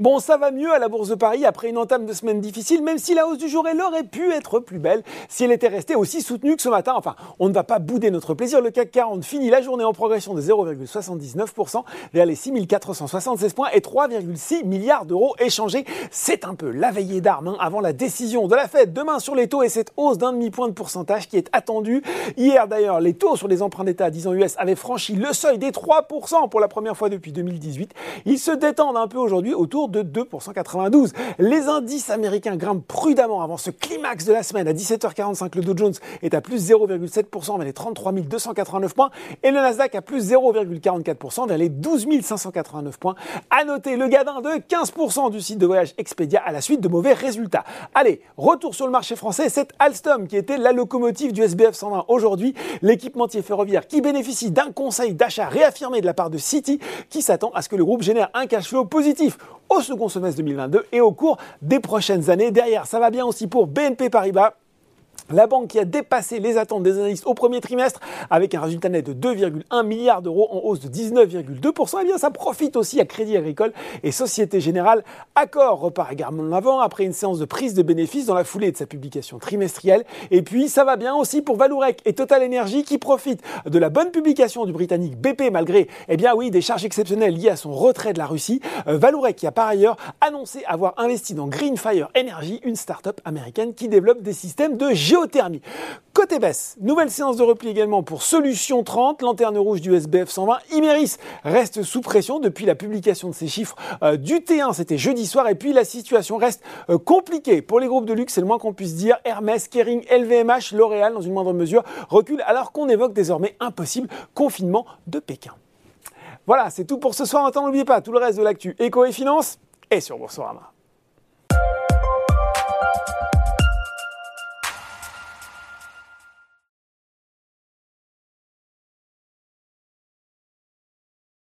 Bon, ça va mieux à la Bourse de Paris après une entame de semaine difficile, même si la hausse du jour, elle aurait pu être plus belle si elle était restée aussi soutenue que ce matin. Enfin, on ne va pas bouder notre plaisir. Le CAC 40 finit la journée en progression de 0,79% vers les 6476 points et 3,6 milliards d'euros échangés. C'est un peu la veillée d'armes hein, avant la décision de la Fed demain sur les taux et cette hausse d'un demi-point de pourcentage qui est attendue. Hier d'ailleurs, les taux sur les emprunts d'État à 10 ans US avaient franchi le seuil des 3% pour la première fois depuis 2018. Ils se détendent un peu aujourd'hui autour de 2,92. Les indices américains grimpent prudemment avant ce climax de la semaine. À 17h45, le Dow Jones est à plus 0,7% vers les 33 289 points et le Nasdaq à plus 0,44% vers les 12 589 points. À noter le gadin de 15% du site de voyage Expedia à la suite de mauvais résultats. Allez, retour sur le marché français, c'est Alstom qui était la locomotive du SBF 120 aujourd'hui, l'équipementier ferroviaire qui bénéficie d'un conseil d'achat réaffirmé de la part de City qui s'attend à ce que le groupe génère un cash flow positif au second semestre 2022 et au cours des prochaines années. Derrière, ça va bien aussi pour BNP Paribas la banque qui a dépassé les attentes des analystes au premier trimestre avec un résultat net de 2,1 milliards d'euros en hausse de 19,2%, eh bien ça profite aussi à Crédit Agricole et Société Générale. Accor repart également en avant après une séance de prise de bénéfices dans la foulée de sa publication trimestrielle. Et puis ça va bien aussi pour Valourec et Total Energy qui profitent de la bonne publication du Britannique BP malgré, eh bien oui, des charges exceptionnelles liées à son retrait de la Russie. Euh, Valourec qui a par ailleurs annoncé avoir investi dans Greenfire Energy, une start-up américaine qui développe des systèmes de Côté baisse, nouvelle séance de repli également pour Solution 30, lanterne rouge du SBF 120. Imeris reste sous pression depuis la publication de ses chiffres euh, du T1, c'était jeudi soir, et puis la situation reste euh, compliquée pour les groupes de luxe, c'est le moins qu'on puisse dire. Hermès, Kering, LVMH, L'Oréal, dans une moindre mesure, reculent alors qu'on évoque désormais un possible confinement de Pékin. Voilà, c'est tout pour ce soir. Maintenant, n'oubliez pas tout le reste de l'actu éco et finance est sur Boursorama.